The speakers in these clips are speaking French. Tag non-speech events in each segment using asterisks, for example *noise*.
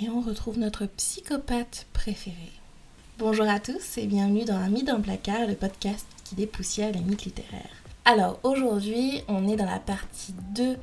et on retrouve notre psychopathe préféré. Bonjour à tous et bienvenue dans mythe d'un placard, le podcast qui dépoussière les mythes littéraires. Alors aujourd'hui, on est dans la partie 2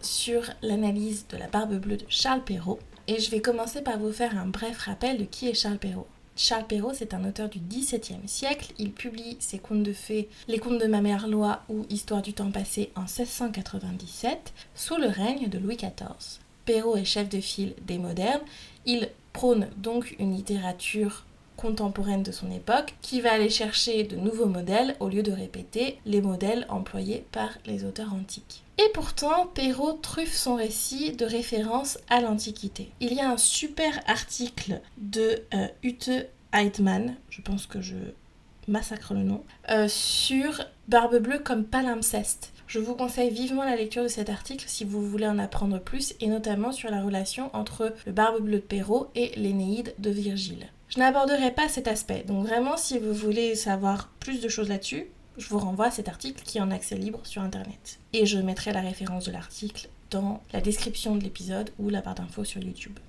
sur l'analyse de la barbe bleue de Charles Perrault et je vais commencer par vous faire un bref rappel de qui est Charles Perrault. Charles Perrault, c'est un auteur du XVIIe siècle. Il publie ses contes de fées, Les contes de ma mère Loi ou Histoire du temps passé en 1697, sous le règne de Louis XIV. Perrault est chef de file des modernes. Il prône donc une littérature contemporaine de son époque qui va aller chercher de nouveaux modèles au lieu de répéter les modèles employés par les auteurs antiques. Et pourtant, Perrault truffe son récit de références à l'Antiquité. Il y a un super article de euh, Ute Heitmann, je pense que je massacre le nom, euh, sur Barbe Bleue comme palimpseste. Je vous conseille vivement la lecture de cet article si vous voulez en apprendre plus, et notamment sur la relation entre le Barbe Bleue de Perrault et l'Énéide de Virgile. Je n'aborderai pas cet aspect, donc vraiment si vous voulez savoir plus de choses là-dessus, je vous renvoie à cet article qui est en accès libre sur internet. Et je mettrai la référence de l'article dans la description de l'épisode ou la barre d'infos sur YouTube.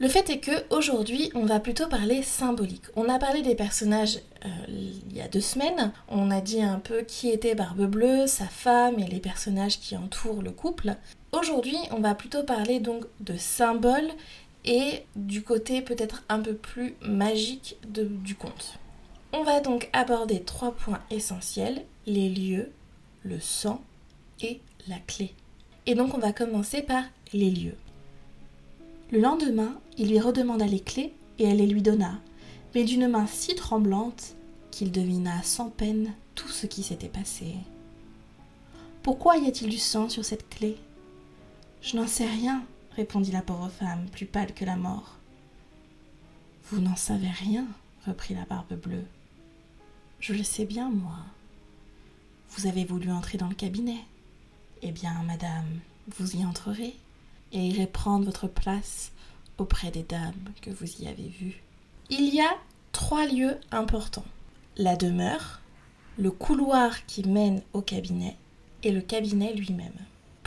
Le fait est que aujourd'hui, on va plutôt parler symbolique. On a parlé des personnages euh, il y a deux semaines. On a dit un peu qui était Barbe Bleue, sa femme et les personnages qui entourent le couple. Aujourd'hui, on va plutôt parler donc de symboles et du côté peut-être un peu plus magique du conte. On va donc aborder trois points essentiels les lieux, le sang et la clé. Et donc, on va commencer par les lieux. Le lendemain, il lui redemanda les clés et elle les lui donna, mais d'une main si tremblante qu'il devina sans peine tout ce qui s'était passé. Pourquoi y a-t-il du sang sur cette clé? Je n'en sais rien, répondit la pauvre femme, plus pâle que la mort. Vous n'en savez rien, reprit la barbe bleue. Je le sais bien, moi. Vous avez voulu entrer dans le cabinet. Eh bien, madame, vous y entrerez et irez prendre votre place auprès des dames que vous y avez vues. Il y a trois lieux importants. La demeure, le couloir qui mène au cabinet et le cabinet lui-même.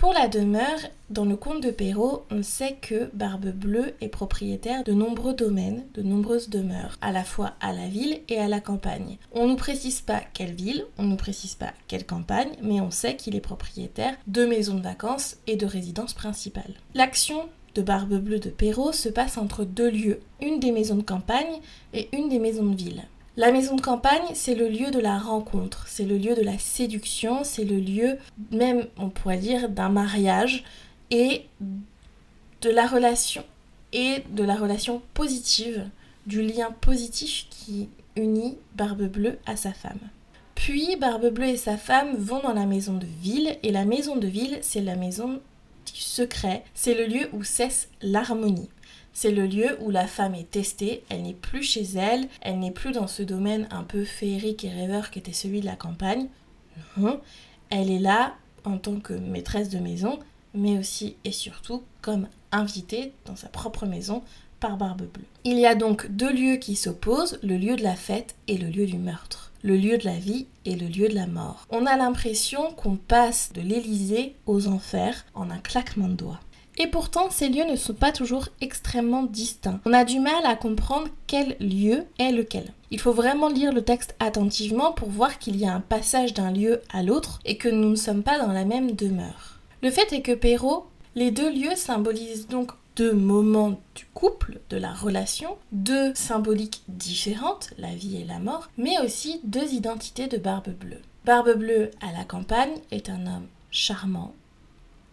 Pour la demeure, dans le conte de Perrault, on sait que Barbe Bleue est propriétaire de nombreux domaines, de nombreuses demeures, à la fois à la ville et à la campagne. On ne nous précise pas quelle ville, on ne nous précise pas quelle campagne, mais on sait qu'il est propriétaire de maisons de vacances et de résidences principales. L'action de Barbe Bleue de Perrault se passe entre deux lieux, une des maisons de campagne et une des maisons de ville. La maison de campagne, c'est le lieu de la rencontre, c'est le lieu de la séduction, c'est le lieu même, on pourrait dire, d'un mariage et de la relation et de la relation positive, du lien positif qui unit Barbe Bleue à sa femme. Puis Barbe Bleue et sa femme vont dans la maison de ville et la maison de ville, c'est la maison du secret, c'est le lieu où cesse l'harmonie. C'est le lieu où la femme est testée, elle n'est plus chez elle, elle n'est plus dans ce domaine un peu féerique et rêveur qu'était celui de la campagne. Non, elle est là en tant que maîtresse de maison, mais aussi et surtout comme invitée dans sa propre maison par Barbe Bleue. Il y a donc deux lieux qui s'opposent, le lieu de la fête et le lieu du meurtre, le lieu de la vie et le lieu de la mort. On a l'impression qu'on passe de l'Élysée aux enfers en un claquement de doigts. Et pourtant, ces lieux ne sont pas toujours extrêmement distincts. On a du mal à comprendre quel lieu est lequel. Il faut vraiment lire le texte attentivement pour voir qu'il y a un passage d'un lieu à l'autre et que nous ne sommes pas dans la même demeure. Le fait est que Perrault, les deux lieux symbolisent donc deux moments du couple, de la relation, deux symboliques différentes, la vie et la mort, mais aussi deux identités de Barbe Bleue. Barbe Bleue à la campagne est un homme charmant,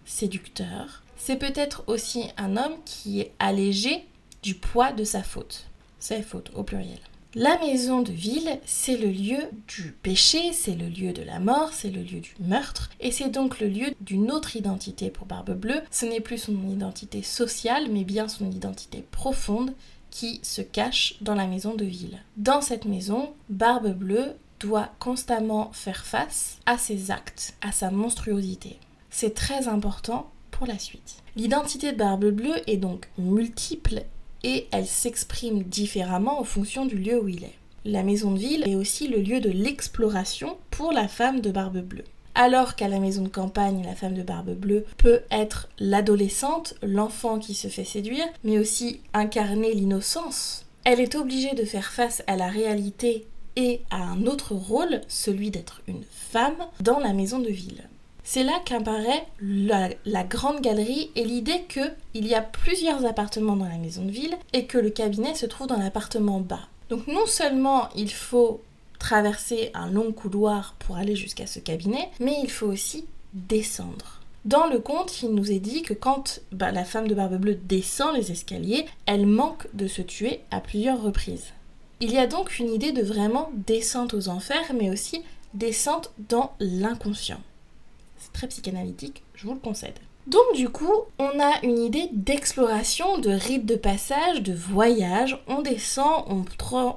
séducteur, c'est peut-être aussi un homme qui est allégé du poids de sa faute. Sa faute au pluriel. La maison de ville, c'est le lieu du péché, c'est le lieu de la mort, c'est le lieu du meurtre, et c'est donc le lieu d'une autre identité pour Barbe Bleue. Ce n'est plus son identité sociale, mais bien son identité profonde qui se cache dans la maison de ville. Dans cette maison, Barbe Bleue doit constamment faire face à ses actes, à sa monstruosité. C'est très important la suite. L'identité de Barbe Bleue est donc multiple et elle s'exprime différemment en fonction du lieu où il est. La maison de ville est aussi le lieu de l'exploration pour la femme de Barbe Bleue. alors qu'à la maison de campagne, la femme de barbe bleue peut être l'adolescente, l'enfant qui se fait séduire, mais aussi incarner l'innocence. Elle est obligée de faire face à la réalité et à un autre rôle, celui d'être une femme, dans la maison de ville. C'est là qu'apparaît la, grande galerie et l'idée qu'il y a plusieurs appartements dans la maison de ville et que le cabinet se trouve dans l'appartement bas. Donc non seulement il faut traverser un long couloir pour aller jusqu'à ce cabinet, mais il faut aussi descendre. Dans le conte, il nous est dit que quand bah, la femme de Barbe Bleue descend les escaliers, elle manque de se tuer à plusieurs reprises. Il y a donc une idée de vraiment descente aux enfers, mais aussi descente dans l'inconscient. C'est très psychanalytique, je vous le concède. Donc du coup, on a une idée d'exploration, de rite de passage, de voyage. On descend, on,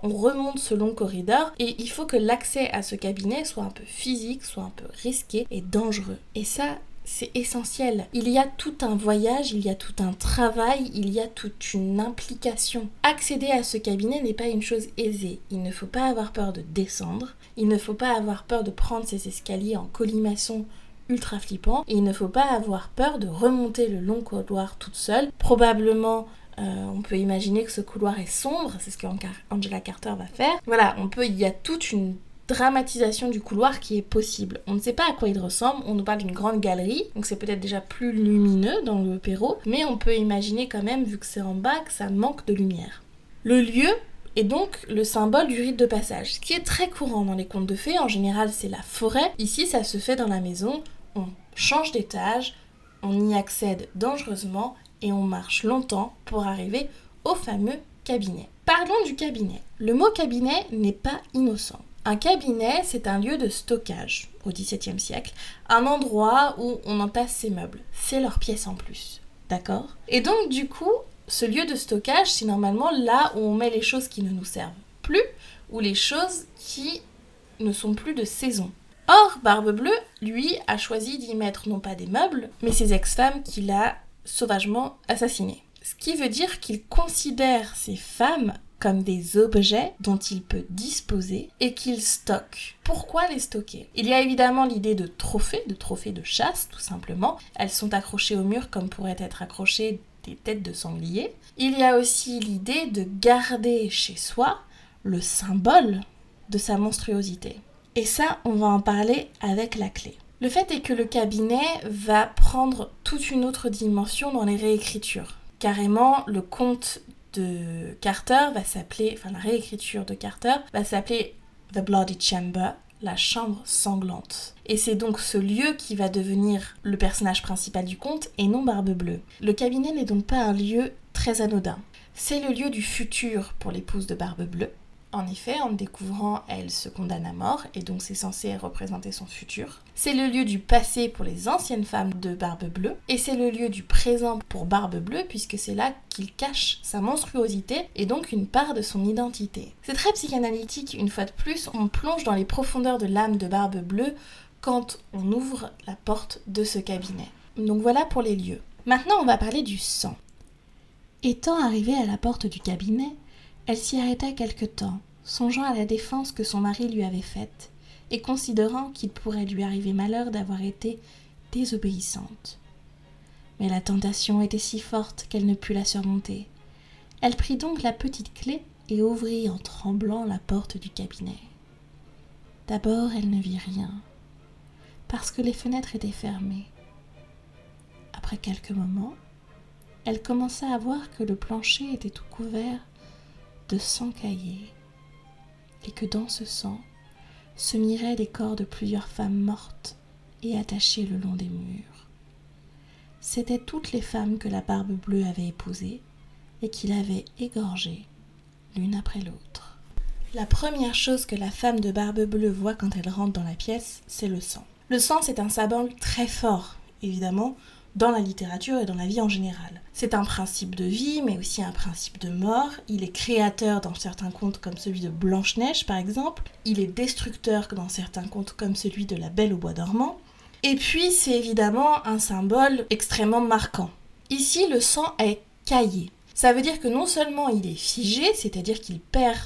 on, remonte ce long corridor et il faut que l'accès à ce cabinet soit un peu physique, soit un peu risqué et dangereux. Et ça, c'est essentiel. Il y a tout un voyage, il y a tout un travail, il y a toute une implication. Accéder à ce cabinet n'est pas une chose aisée. Il ne faut pas avoir peur de descendre, il ne faut pas avoir peur de prendre ces escaliers en colimaçon ultra flippant et il ne faut pas avoir peur de remonter le long couloir toute seule. Probablement euh, on peut imaginer que ce couloir est sombre, c'est ce que Angela Carter va faire. Voilà, on peut, il y a toute une dramatisation du couloir qui est possible. On ne sait pas à quoi il ressemble, on nous parle d'une grande galerie, donc c'est peut-être déjà plus lumineux dans le Perrault, mais on peut imaginer quand même, vu que c'est en bas, que ça manque de lumière. Le lieu est donc le symbole du rite de passage, ce qui est très courant dans les contes de fées, en général c'est la forêt, ici ça se fait dans la maison, on change d'étage, on y accède dangereusement et on marche longtemps pour arriver au fameux cabinet. Parlons du cabinet. Le mot cabinet n'est pas innocent. Un cabinet, c'est un lieu de stockage au XVIIe siècle, un endroit où on entasse ses meubles. C'est leur pièce en plus. D'accord? Et donc, du coup, ce lieu de stockage, c'est normalement là où on met les choses qui ne nous servent plus ou les choses qui ne sont plus de saison. Or, Barbe Bleue, lui, a choisi d'y mettre non pas des meubles, mais ses ex-femmes qu'il a sauvagement assassinées. Ce qui veut dire qu'il considère ces femmes comme des objets dont il peut disposer et qu'il stocke. Pourquoi les stocker? Il y a évidemment l'idée de trophées, de trophées de chasse tout simplement. Elles sont accrochées au mur comme pourraient être accrochées des têtes de sangliers. Il y a aussi l'idée de garder chez soi le symbole de sa monstruosité. Et ça, on va en parler avec la clé. Le fait est que le cabinet va prendre toute une autre dimension dans les réécritures. Carrément, le conte de Carter va s'appeler, enfin la réécriture de Carter va s'appeler The Bloody Chamber, la chambre sanglante. Et c'est donc ce lieu qui va devenir le personnage principal du conte et non Barbe Bleue. Le cabinet n'est donc pas un lieu très anodin. C'est le lieu du futur pour l'épouse de Barbe Bleue. En effet, en découvrant, elle se condamne à mort, et donc c'est censé représenter son futur. C'est le lieu du passé pour les anciennes femmes de Barbe Bleue, et c'est le lieu du présent pour Barbe Bleue, puisque c'est là qu'il cache sa monstruosité et donc une part de son identité. C'est très psychanalytique, une fois de plus, on plonge dans les profondeurs de l'âme de Barbe Bleue quand on ouvre la porte de ce cabinet. Donc voilà pour les lieux. Maintenant, on va parler du sang. Étant arrivée à la porte du cabinet, elle s'y arrêta quelque temps, songeant à la défense que son mari lui avait faite, et considérant qu'il pourrait lui arriver malheur d'avoir été désobéissante. Mais la tentation était si forte qu'elle ne put la surmonter. Elle prit donc la petite clé et ouvrit en tremblant la porte du cabinet. D'abord elle ne vit rien, parce que les fenêtres étaient fermées. Après quelques moments, elle commença à voir que le plancher était tout couvert sang caillé, et que dans ce sang se miraient les corps de plusieurs femmes mortes et attachées le long des murs. C'étaient toutes les femmes que la barbe bleue avait épousées et qu'il avait égorgées l'une après l'autre. La première chose que la femme de barbe bleue voit quand elle rentre dans la pièce, c'est le sang. Le sang, c'est un symbole très fort, évidemment, dans la littérature et dans la vie en général. C'est un principe de vie, mais aussi un principe de mort. Il est créateur dans certains contes comme celui de Blanche-Neige, par exemple. Il est destructeur dans certains contes comme celui de La Belle au Bois dormant. Et puis, c'est évidemment un symbole extrêmement marquant. Ici, le sang est caillé. Ça veut dire que non seulement il est figé, c'est-à-dire qu'il perd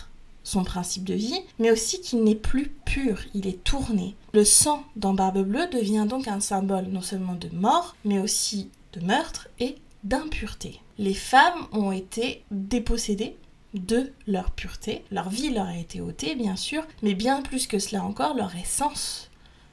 son principe de vie, mais aussi qu'il n'est plus pur, il est tourné. Le sang dans Barbe Bleue devient donc un symbole non seulement de mort, mais aussi de meurtre et d'impureté. Les femmes ont été dépossédées de leur pureté, leur vie leur a été ôtée bien sûr, mais bien plus que cela encore, leur essence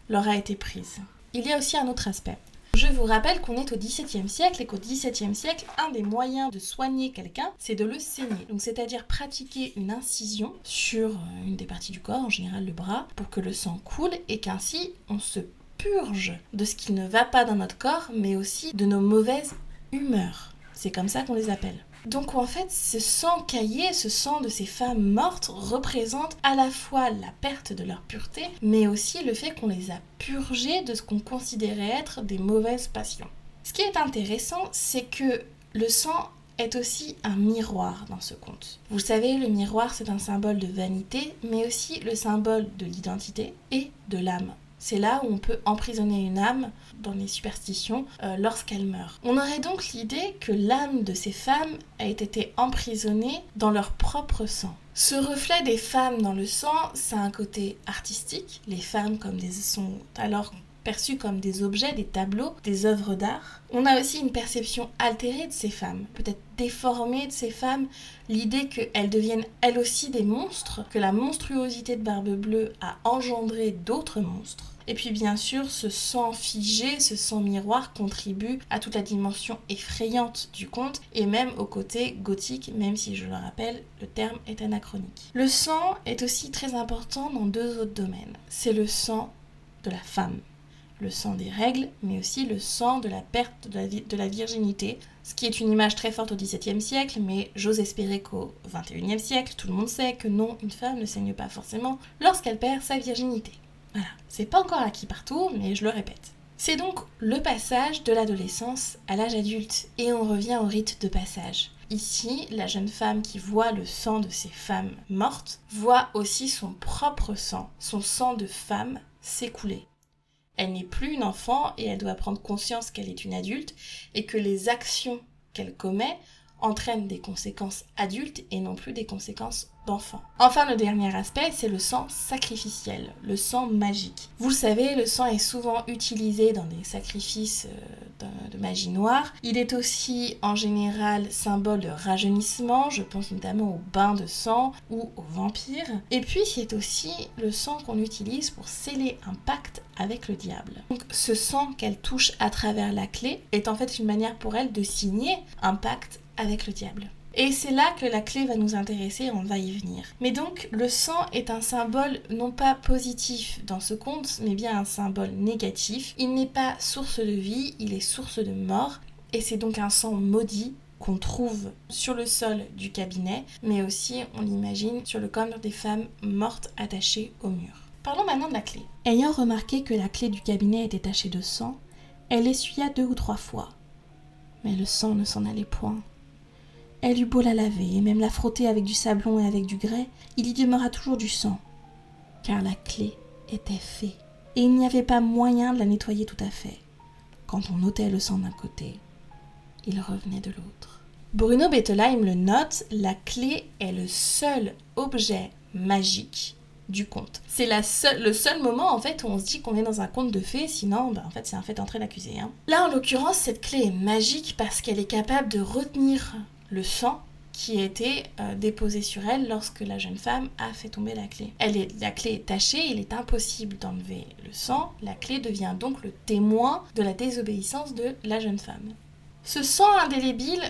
leur a été prise. Il y a aussi un autre aspect. Je vous rappelle qu'on est au XVIIe siècle et qu'au XVIIe siècle, un des moyens de soigner quelqu'un, c'est de le saigner. Donc c'est-à-dire pratiquer une incision sur euh, une des parties du corps, en général le bras, pour que le sang coule et qu'ainsi on se purge de ce qui ne va pas dans notre corps, mais aussi de nos mauvaises humeurs. C'est comme ça qu'on les appelle. Donc en fait, ce sang caillé, ce sang de ces femmes mortes représente à la fois la perte de leur pureté, mais aussi le fait qu'on les a purgées de ce qu'on considérait être des mauvaises passions. Ce qui est intéressant, c'est que le sang est aussi un miroir dans ce conte. Vous savez, le miroir, c'est un symbole de vanité, mais aussi le symbole de l'identité et de l'âme. C'est là où on peut emprisonner une âme dans les superstitions euh, lorsqu'elle meurt. On aurait donc l'idée que l'âme de ces femmes a été emprisonnée dans leur propre sang. Ce reflet des femmes dans le sang, ça a un côté artistique. Les femmes comme des sont alors perçues comme des objets, des tableaux, des œuvres d'art. On a aussi une perception altérée de ces femmes, peut-être déformée de ces femmes, l'idée qu'elles deviennent elles aussi des monstres, que la monstruosité de Barbe Bleue a engendré d'autres monstres. Et puis bien sûr, ce sang figé, ce sang miroir contribue à toute la dimension effrayante du conte et même au côté gothique, même si je le rappelle, le terme est anachronique. Le sang est aussi très important dans deux autres domaines. C'est le sang de la femme, le sang des règles, mais aussi le sang de la perte de la, virginité, ce qui est une image très forte au XVIIe siècle, mais j'ose espérer qu'au XXIe siècle, tout le monde sait que non, une femme ne saigne pas forcément lorsqu'elle perd sa virginité. Voilà, c'est pas encore acquis partout, mais je le répète. C'est donc le passage de l'adolescence à l'âge adulte, et on revient au rite de passage. Ici, la jeune femme qui voit le sang de ces femmes mortes voit aussi son propre sang, son sang de femme, s'écouler. Elle n'est plus une enfant et elle doit prendre conscience qu'elle est une adulte et que les actions qu'elle commet entraînent des conséquences adultes et non plus des conséquences d'enfants. Enfin, le dernier aspect, c'est le sang sacrificiel, le sang magique. Vous le savez, le sang est souvent utilisé dans des sacrifices euh, de, magie noire. Il est aussi en général symbole de rajeunissement, je pense notamment au bain de sang ou aux vampires. Et puis, c'est aussi le sang qu'on utilise pour sceller un pacte avec le diable. Donc, ce sang qu'elle touche à travers la clé est en fait une manière pour elle de signer un pacte avec le diable. Et c'est là que la clé va nous intéresser, on va y venir. Mais donc, le sang est un symbole non pas positif dans ce conte, mais bien un symbole négatif. Il n'est pas source de vie, il est source de mort, et c'est donc un sang maudit qu'on trouve sur le sol du cabinet, mais aussi, on l'imagine, sur le corps des femmes mortes attachées au mur. Parlons maintenant de la clé. Ayant remarqué que la clé du cabinet était tachée de sang, elle essuya deux ou trois fois. Mais le sang ne s'en allait point. Elle eut beau la laver et même la frotter avec du sablon et avec du grès, il y demeura toujours du sang, car la clé était faite, et il n'y avait pas moyen de la nettoyer tout à fait. Quand on ôtait le sang d'un côté, il revenait de l'autre. Bruno Bettelheim le note, la clé est le seul objet magique du conte. C'est le seul moment en fait où on se dit qu'on est dans un conte de fées, sinon bah, en fait c'est un fait entrer l'accusé. Hein. Là en l'occurrence cette clé est magique parce qu'elle est capable de retenir le sang qui a été euh, déposé sur elle lorsque la jeune femme a fait tomber la clé. Elle est, la clé est tachée, il est impossible d'enlever le sang, la clé devient donc le témoin de la désobéissance de la jeune femme. Ce sang indélébile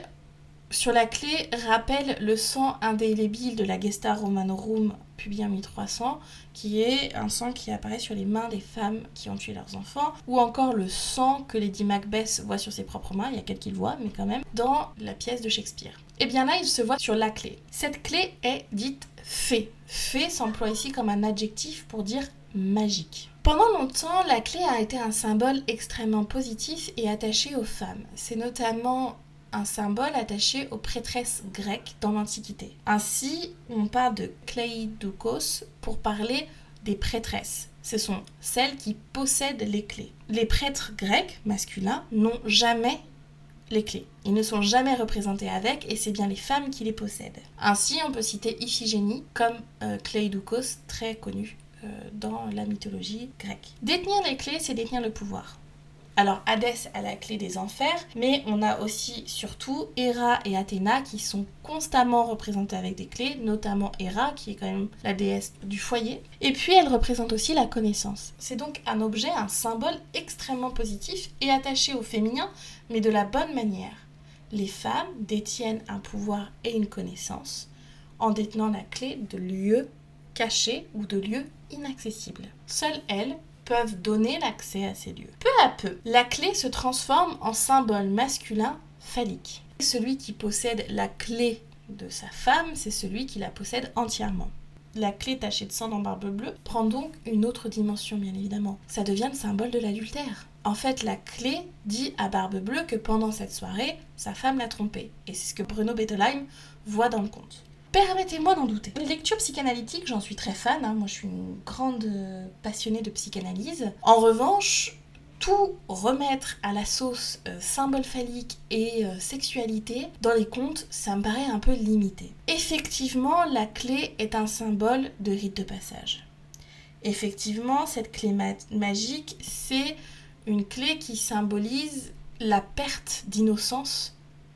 sur la clé rappelle le sang indélébile de la Gesta Romanorum publié en 1300, qui est un sang qui apparaît sur les mains des femmes qui ont tué leurs enfants, ou encore le sang que Lady Macbeth voit sur ses propres mains, il y a qu'elle qui le voit, mais quand même, dans la pièce de Shakespeare. Et eh bien là, il se voit sur la clé. Cette clé est dite fée. Fée s'emploie ici comme un adjectif pour dire magique. Pendant longtemps, la clé a été un symbole extrêmement positif et attaché aux femmes. C'est notamment un symbole attaché aux prêtresses grecques dans l'Antiquité. Ainsi, on parle de kleidokos pour parler des prêtresses. Ce sont celles qui possèdent les clés. Les prêtres grecs masculins n'ont jamais les clés. Ils ne sont jamais représentés avec et c'est bien les femmes qui les possèdent. Ainsi, on peut citer Iphigénie comme euh, très connu euh, dans la mythologie grecque. Détenir les clés, c'est détenir le pouvoir. Alors Hadès a la clé des enfers, mais on a aussi surtout Héra et Athéna qui sont constamment représentées avec des clés, notamment Héra qui est quand même la déesse du foyer. Et puis elle représente aussi la connaissance. C'est donc un objet, un symbole extrêmement positif et attaché au féminin, mais de la bonne manière. Les femmes détiennent un pouvoir et une connaissance en détenant la clé de lieux cachés ou de lieux inaccessibles. Seules elles donner l'accès à ces lieux. Peu à peu, la clé se transforme en symbole masculin phallique. Celui qui possède la clé de sa femme, c'est celui qui la possède entièrement. La clé tachée de sang dans Barbe Bleue prend donc une autre dimension, bien évidemment. Ça devient le symbole de l'adultère. En fait, la clé dit à Barbe Bleue que pendant cette soirée, sa femme l'a trompé. Et c'est ce que Bruno Bettelheim voit dans le conte. Permettez-moi d'en douter. Les lectures psychanalytiques, j'en suis très fan. Hein. Moi, je suis une grande passionnée de psychanalyse. En revanche, tout remettre à la sauce euh, symbole phallique et euh, sexualité dans les contes, ça me paraît un peu limité. Effectivement, la clé est un symbole de rite de passage. Effectivement, cette clé magique, c'est une clé qui symbolise la perte d'innocence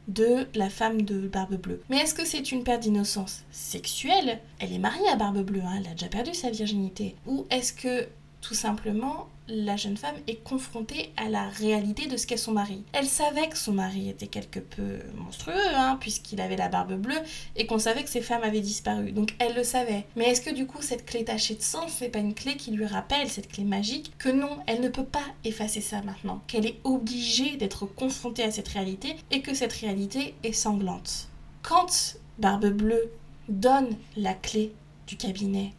de la femme de Barbe Bleue. Mais est-ce que c'est une perte d'innocence sexuelle? Elle est mariée à Barbe Bleue, hein, elle a déjà perdu sa virginité. Ou est-ce que tout simplement la jeune femme est confrontée à la réalité de ce qu'est son mari. Elle savait que son mari était quelque peu monstrueux, hein, puisqu'il avait la barbe bleue, et qu'on savait que ses femmes avaient disparu. Donc elle le savait. Mais est-ce que du coup cette clé tachée de sang, c'est pas une clé qui lui rappelle, cette clé magique, que non, elle ne peut pas effacer ça maintenant, qu'elle est obligée d'être confrontée à cette réalité, et que cette réalité est sanglante. Quand Barbe Bleue donne la clé du cabinet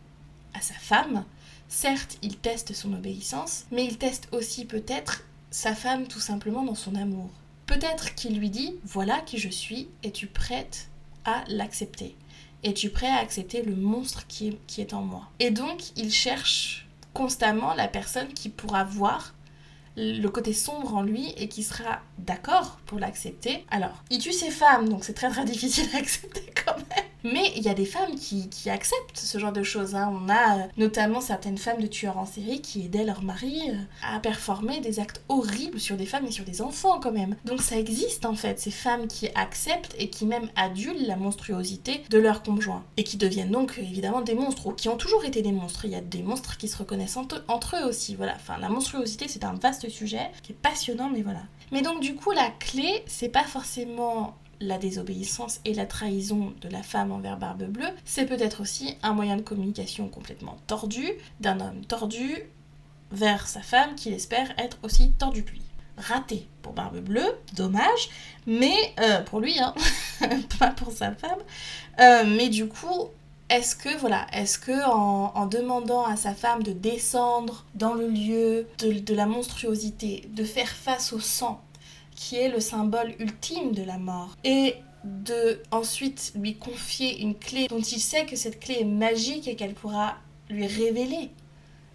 à sa femme, Certes, il teste son obéissance, mais il teste aussi peut-être sa femme tout simplement dans son amour. Peut-être qu'il lui dit Voilà qui je suis, es-tu prête à l'accepter? Es-tu prêt à accepter le monstre qui est, qui est en moi? Et donc, il cherche constamment la personne qui pourra voir le côté sombre en lui et qui sera d'accord pour l'accepter. Alors, il tue ses femmes, donc c'est très très difficile *laughs* à accepter quand même. Mais il y a des femmes qui, acceptent ce genre de choses. Hein. On a euh, notamment certaines femmes de tueurs en série qui aidaient leur mari euh, à performer des actes horribles sur des femmes et sur des enfants quand même. Donc ça existe en fait, ces femmes qui acceptent et qui même adulent la monstruosité de leur conjoint. Et qui deviennent donc évidemment des monstres, ou qui ont toujours été des monstres. Il y a des monstres qui se reconnaissent entre eux aussi. Voilà, enfin la monstruosité c'est un vaste sujet qui est passionnant, mais voilà. Mais donc du coup la clé, c'est pas forcément la désobéissance et la trahison de la femme envers Barbe Bleue, c'est peut-être aussi un moyen de communication complètement tordu d'un homme tordu vers sa femme qu'il espère être aussi tordu que lui. Raté pour Barbe Bleue, dommage, mais euh, pour lui, hein, *laughs* pas pour sa femme. Euh, mais du coup, est-ce que voilà, est-ce que en, demandant à sa femme de descendre dans le lieu de la monstruosité, de faire face au sang qui est le symbole ultime de la mort. Et de ensuite lui confier une clé dont il sait que cette clé est magique et qu'elle pourra lui révéler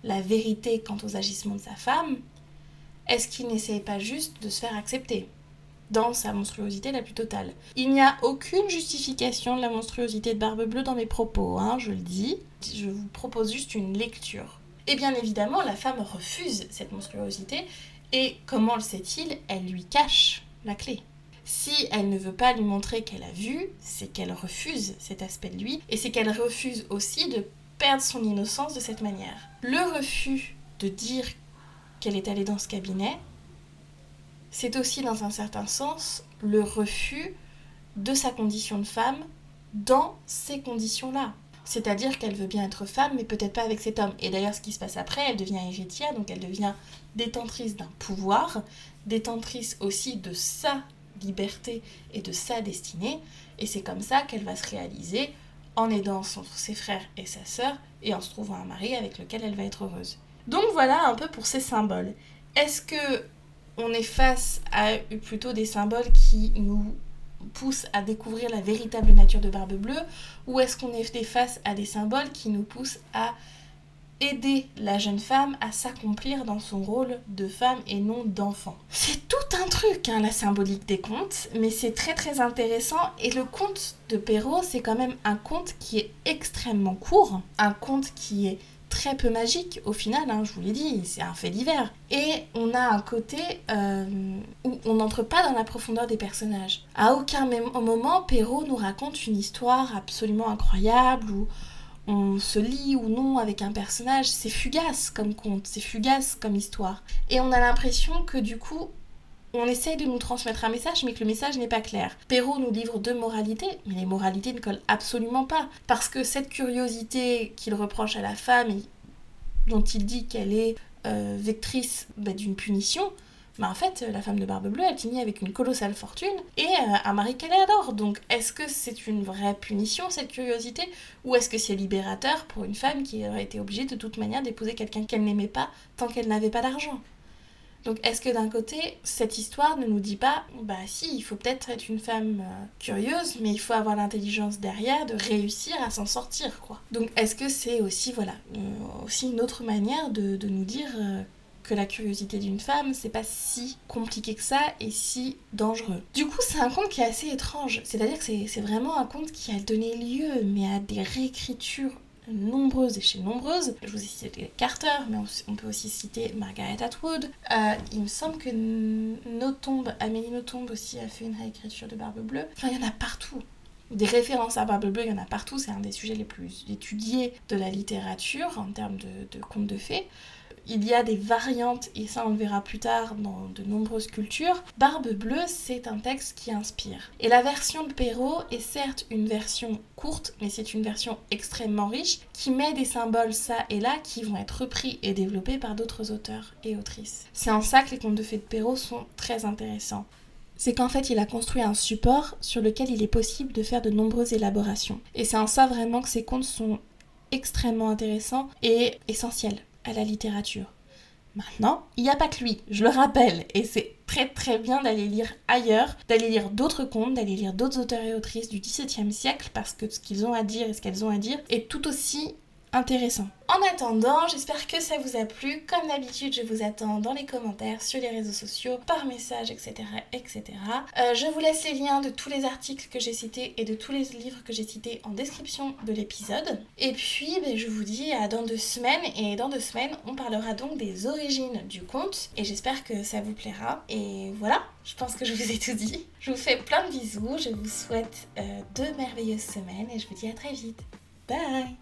la vérité quant aux agissements de sa femme, est-ce qu'il n'essaye pas juste de se faire accepter dans sa monstruosité la plus totale? Il n'y a aucune justification de la monstruosité de Barbe Bleue dans mes propos, hein, je le dis. Je vous propose juste une lecture. Et bien évidemment, la femme refuse cette monstruosité et comment le sait-il Elle lui cache la clé. Si elle ne veut pas lui montrer qu'elle a vu, c'est qu'elle refuse cet aspect de lui, et c'est qu'elle refuse aussi de perdre son innocence de cette manière. Le refus de dire qu'elle est allée dans ce cabinet, c'est aussi dans un certain sens le refus de sa condition de femme dans ces conditions-là. C'est-à-dire qu'elle veut bien être femme, mais peut-être pas avec cet homme. Et d'ailleurs, ce qui se passe après, elle devient héritière, donc elle devient détentrice d'un pouvoir, détentrice aussi de sa liberté et de sa destinée. Et c'est comme ça qu'elle va se réaliser en aidant ses frères et sa sœur et en se trouvant un mari avec lequel elle va être heureuse. Donc voilà un peu pour ces symboles. Est-ce que on est face à plutôt des symboles qui nous pousse à découvrir la véritable nature de Barbe Bleue ou est-ce qu'on est face à des symboles qui nous poussent à aider la jeune femme à s'accomplir dans son rôle de femme et non d'enfant? C'est tout un truc, hein, la symbolique des contes, mais c'est très très intéressant. Et le conte de Perrault, c'est quand même un conte qui est extrêmement court, un conte qui est très peu magique au final, hein, je vous l'ai dit, c'est un fait divers. Et on a un côté euh, où on n'entre pas dans la profondeur des personnages. À aucun moment, Perrault nous raconte une histoire absolument incroyable où on se lie ou non avec un personnage, c'est fugace comme conte, c'est fugace comme histoire. Et on a l'impression que du coup, on essaye de nous transmettre un message, mais que le message n'est pas clair. Perrault nous livre deux moralités, mais les moralités ne collent absolument pas. Parce que cette curiosité qu'il reproche à la femme, et dont il dit qu'elle est euh, vectrice bah, d'une punition, mais en fait, la femme de Barbe Bleue, elle finit avec une colossale fortune et euh, un mari qu'elle adore. Donc, est-ce que c'est une vraie punition, cette curiosité Ou est-ce que c'est libérateur pour une femme qui aurait été obligée de toute manière d'épouser quelqu'un qu'elle n'aimait pas tant qu'elle n'avait pas d'argent? Donc est-ce que d'un côté, cette histoire ne nous dit pas, bah si, il faut peut-être être une femme euh, curieuse, mais il faut avoir l'intelligence derrière de réussir à s'en sortir, quoi. Donc est-ce que c'est aussi, voilà, euh, aussi une autre manière de, nous dire que la curiosité d'une femme, c'est pas si compliqué que ça et si dangereux? Du coup, c'est un conte qui est assez étrange. C'est-à-dire que c'est vraiment un conte qui a donné lieu, mais à des réécritures nombreuses et chez nombreuses. Je vous ai cité Carter, mais on peut aussi citer Margaret Atwood. Euh, il me semble que Notombe, Amélie Notombe aussi a fait une réécriture de Barbe Bleue. Enfin, il y en a partout. Des références à Barbe Bleue, il y en a partout. C'est un des sujets les plus étudiés de la littérature en termes de, de contes de fées il y a des variantes, et ça on le verra plus tard dans de nombreuses cultures. Barbe bleue, c'est un texte qui inspire. Et la version de Perrault est certes une version courte, mais c'est une version extrêmement riche, qui met des symboles ça et là qui vont être repris et développés par d'autres auteurs et autrices. C'est en ça que les contes de fées de Perrault sont très intéressants c'est qu'en fait il a construit un support sur lequel il est possible de faire de nombreuses élaborations. Et c'est en ça vraiment que ces contes sont extrêmement intéressants et essentiels à la littérature. Maintenant, il n'y a pas que lui, je le rappelle, et c'est très très bien d'aller lire ailleurs, d'aller lire d'autres contes, d'aller lire d'autres auteurs et autrices du XVIIe siècle, parce que ce qu'ils ont à dire et ce qu'elles ont à dire est tout aussi intéressant. En attendant, j'espère que ça vous a plu. Comme d'habitude, je vous attends dans les commentaires, sur les réseaux sociaux, par message, etc. etc. Euh, je vous laisse les liens de tous les articles que j'ai cités et de tous les livres que j'ai cités en description de l'épisode. Et puis, ben, je vous dis à dans deux semaines. Et dans deux semaines, on parlera donc des origines du conte. Et j'espère que ça vous plaira. Et voilà, je pense que je vous ai tout dit. Je vous fais plein de bisous. Je vous souhaite euh, deux merveilleuses semaines et je vous dis à très vite. Bye